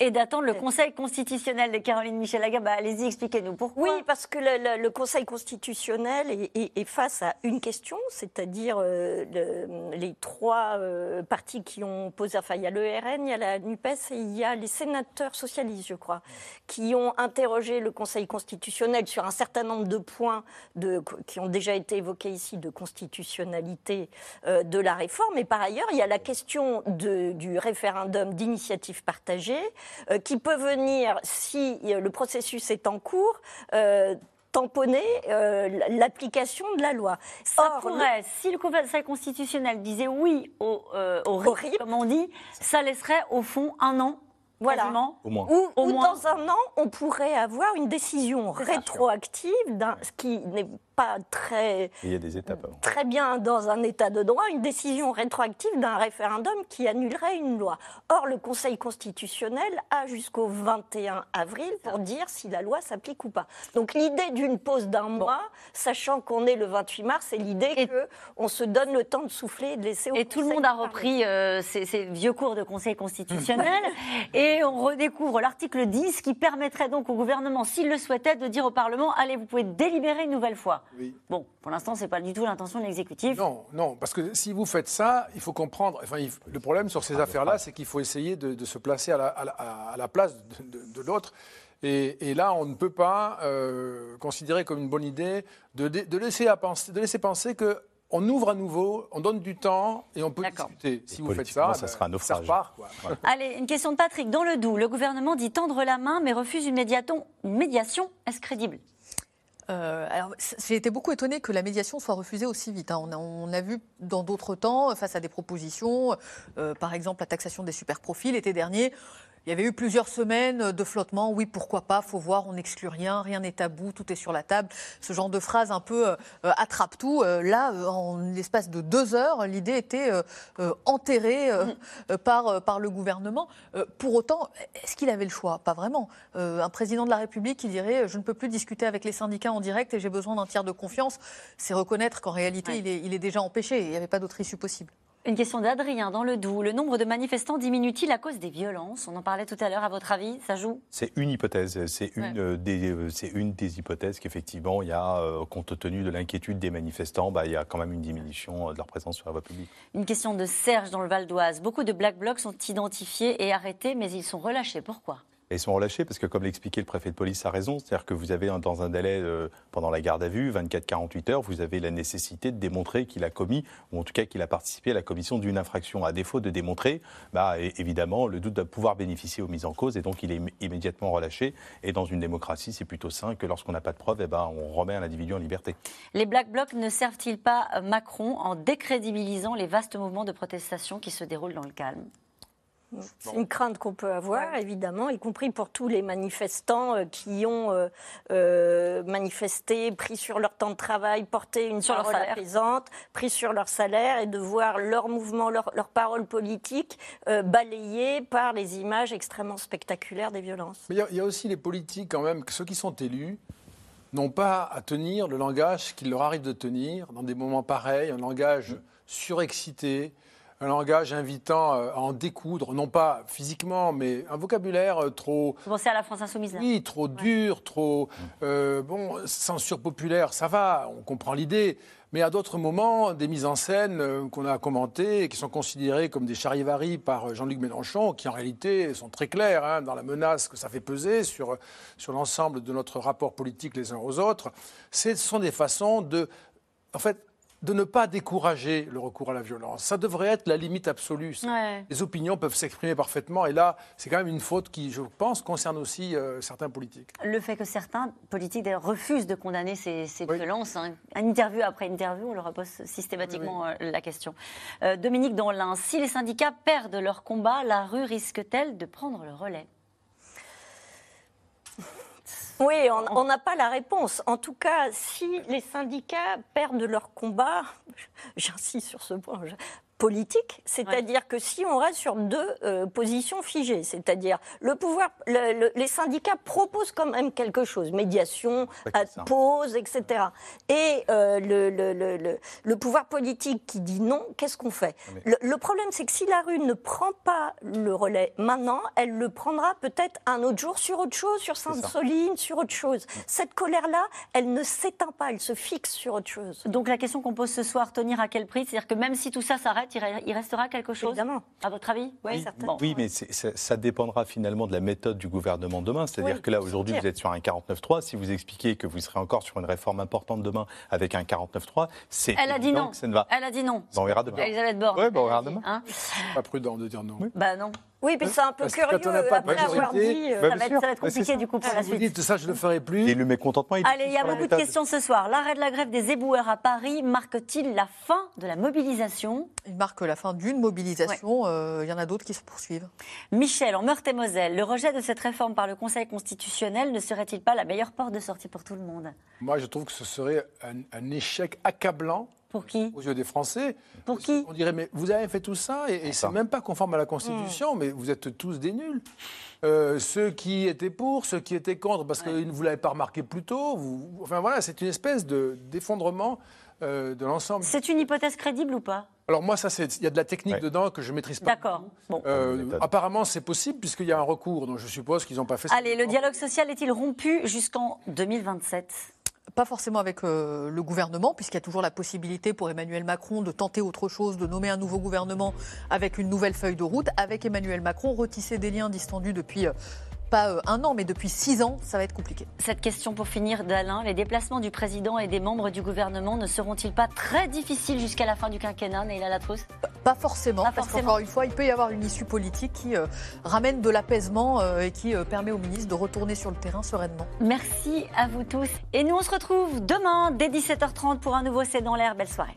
Et d'attendre le Conseil constitutionnel de Caroline Michel Bah, Allez-y, expliquez-nous pourquoi. Oui, parce que le, le, Conseil constitutionnel est, est, face à une question, c'est-à-dire euh, le, les trois euh, partis qui ont posé. Enfin, il y a le RN, il y a la NUPES et il y a les sénateurs socialistes, je crois, qui ont interrogé le Conseil constitutionnel sur un certain nombre de points de, qui ont déjà été évoqués ici de constitutionnalité euh, de la réforme. Et par ailleurs, il y a la question de, du référendum d'initiative partagée euh, qui peut venir, si euh, le processus est en cours, euh, tamponner l'application de la loi. Ça pourrait, si le Conseil constitutionnel disait oui au, au, RIP, comme on dit, ça laisserait au fond un an voilà. Au moins. Ou, au moins. dans un an, on pourrait avoir une décision rétroactive, ce qui n'est pas très, Il y a des étapes très bien dans un état de droit, une décision rétroactive d'un référendum qui annulerait une loi. Or, le Conseil constitutionnel a jusqu'au 21 avril pour dire si la loi s'applique ou pas. Donc l'idée d'une pause d'un mois, sachant qu'on est le 28 mars, c'est l'idée qu'on se donne le temps de souffler et de laisser au Et tout le monde a repris euh, ces, vieux cours de Conseil constitutionnel et on redécouvre l'article 10 qui permettrait donc au gouvernement, s'il le souhaitait, de dire au Parlement, allez, vous pouvez délibérer une nouvelle fois. Bon, pour l'instant, ce n'est pas du tout l'intention de l'exécutif. Non, non, parce que si vous faites ça, il faut comprendre. Enfin, le problème sur ces ah, affaires-là, c'est qu'il faut essayer de, se placer à la, à la, place de, l'autre. Et, là, on ne peut pas euh, considérer comme une bonne idée de, de laisser, à penser, de laisser penser que on ouvre à nouveau, on donne du temps et on peut discuter. Si vous faites ça, ça sera un naufrage. Allez, une question de Patrick. Dans le Doubs, le gouvernement dit tendre la main mais refuse une, une médiation. Est-ce crédible euh, alors, j'ai été beaucoup étonnée que la médiation soit refusée aussi vite. Hein. On, a, vu dans d'autres temps, face à des propositions, euh, par exemple la taxation des superprofits l'été dernier, il y avait eu plusieurs semaines de flottement. Oui, pourquoi pas? Faut voir, on n'exclut rien, rien n'est tabou, tout est sur la table. Ce genre de phrase un peu euh, attrape tout. Euh, là, euh, en l'espace de deux heures, l'idée était enterrée mm. par, par le gouvernement. pour autant, est-ce qu'il avait le choix? Pas vraiment. un président de la République qui dirait je ne peux plus discuter avec les syndicats en direct et j'ai besoin d'un tiers de confiance, c'est reconnaître qu'en réalité, il, est, il est déjà empêché. Il n'y avait pas d'autre issue possible. Une question d'Adrien dans le Doubs. Le nombre de manifestants diminue-t-il à cause des violences? On en parlait tout à l'heure. À votre avis, ça joue? C'est une hypothèse. C'est une, euh, des, euh, une des hypothèses qu'effectivement, il y a, euh, compte tenu de l'inquiétude des manifestants, bah, il y a quand même une diminution de leur présence sur la voie publique. Une question de Serge dans le Val d'Oise. Beaucoup de Black Blocs sont identifiés et arrêtés, mais ils sont relâchés. Pourquoi? Ils sont relâchés parce que, comme l'expliquait le préfet de police, a raison. C'est-à-dire que vous avez, dans un délai euh, pendant la garde à vue, 24-48 heures, vous avez la nécessité de démontrer qu'il a commis, ou en tout cas qu'il a participé à la commission d'une infraction. À défaut de démontrer, bah, évidemment, le doute doit pouvoir bénéficier aux mises en cause et donc il est immédiatement relâché. Et dans une démocratie, c'est plutôt sain que lorsqu'on n'a pas de preuves, eh ben, on remet un individu en liberté. Les Black Blocs ne servent-ils pas Macron en décrédibilisant les vastes mouvements de protestation qui se déroulent dans le calme? C'est une crainte qu'on peut avoir, évidemment, y compris pour tous les manifestants euh, qui ont euh, euh, manifesté, pris sur leur temps de travail, porté une sur parole apaisante, pris sur leur salaire, et de voir leur mouvement, leur, leur parole politique balayée par les images extrêmement spectaculaires des violences. Mais il y, a aussi les politiques, quand même, ceux qui sont élus, n'ont pas à tenir le langage qu'il leur arrive de tenir dans des moments pareils, un langage surexcité, un langage invitant euh, à en découdre, non pas physiquement, mais un vocabulaire euh, trop. Vous pensez à la France insoumise Oui, trop dur, trop. Euh, bon, censure populaire, ça va, on comprend l'idée. Mais à d'autres moments, des mises en scène qu'on a commentées et qui sont considérées comme des charivaris par Jean-Luc Mélenchon, qui en réalité sont très claires hein, dans la menace que ça fait peser sur, sur l'ensemble de notre rapport politique les uns aux autres, ce sont des façons de. En fait, de ne pas décourager le recours à la violence. Ça devrait être la limite absolue. Les opinions peuvent s'exprimer parfaitement et là, c'est quand même une faute qui, je pense, concerne aussi euh, certains politiques. Le fait que certains politiques refusent de condamner ces, violences, hein. interview après interview, on leur pose systématiquement euh, la question. Euh, Dominique Donlin, si les syndicats perdent leur combat, la rue risque-t-elle de prendre le relais? Oui, on n'a pas la réponse. En tout cas, si les syndicats perdent leur combat, j'insiste sur ce point, politique, c'est-à-dire que si on reste sur deux euh, positions figées, c'est-à-dire le pouvoir, les syndicats proposent quand même quelque chose, médiation, pause, etc. Et euh, le, le, le, pouvoir politique qui dit non, qu'est-ce qu'on fait? Le, problème, c'est que si la rue ne prend pas le relais maintenant, elle le prendra peut-être un autre jour sur autre chose, sur Sainte-Soline, sur autre chose. Cette colère-là, elle ne s'éteint pas, elle se fixe sur autre chose. Donc la question qu'on pose ce soir, tenir à quel prix? C'est-à-dire que même si tout ça s'arrête, il restera quelque chose Évidemment. À votre avis? Oui, certainement. Oui, mais ça, dépendra finalement de la méthode du gouvernement demain. C'est-à-dire que là, aujourd'hui, vous êtes sur un 49-3. Si vous expliquez que vous serez encore sur une réforme importante demain avec un 49-3, c'est. Elle a dit non. Elle a dit non. on verra demain. Elisabeth Borne. Oui, on verra demain. Hein pas prudent de dire non. Bah non. Oui, mais c'est un peu curieux après avoir dit. Euh, ça, va être, compliqué du coup pour la suite. Vous dites ça, je ne le ferai plus. Et le mécontentement. Il Allez, il y a beaucoup de questions ce soir. L'arrêt de la grève des éboueurs à Paris marque-t-il la fin de la mobilisation? Il marque la fin d'une mobilisation. Euh, il y en a d'autres qui se poursuivent. Michel, en Meurthe-et-Moselle, le rejet de cette réforme par le Conseil constitutionnel ne serait-il pas la meilleure porte de sortie pour tout le monde? Moi, je trouve que ce serait un échec accablant pour qui Aux yeux des Français. Pour qui On dirait, mais vous avez fait tout ça et, et c'est même pas conforme à la Constitution, hmm. mais vous êtes tous des nuls. Euh, ceux qui étaient pour, ceux qui étaient contre, parce que vous ne vous l'avez pas remarqué plus tôt. Vous, enfin voilà, c'est une espèce d'effondrement euh, de l'ensemble. C'est une hypothèse crédible ou pas? Alors moi, ça, il y a de la technique dedans que je ne maîtrise pas. D'accord. Bon. Euh, apparemment, c'est possible puisqu'il y a un recours, donc je suppose qu'ils n'ont pas fait. ça. Allez, le dialogue social est-il rompu jusqu'en 2027 pas forcément avec euh, le gouvernement, puisqu'il y a toujours la possibilité pour Emmanuel Macron de tenter autre chose, de nommer un nouveau gouvernement avec une nouvelle feuille de route. Avec Emmanuel Macron, retisser des liens distendus depuis euh, pas euh, un an, mais depuis six ans, ça va être compliqué. Cette question pour finir d'Alain, les déplacements du président et des membres du gouvernement ne seront-ils pas très difficiles jusqu'à la fin du quinquennat, Neila Latrousse Pas forcément, parce qu'encore une fois, il peut y avoir une issue politique qui euh, ramène de l'apaisement euh, et qui permet au ministre de retourner sur le terrain sereinement. Merci à vous tous. Et nous, on se retrouve demain dès 17h30 pour un nouveau C'est dans l'air. Belle soirée.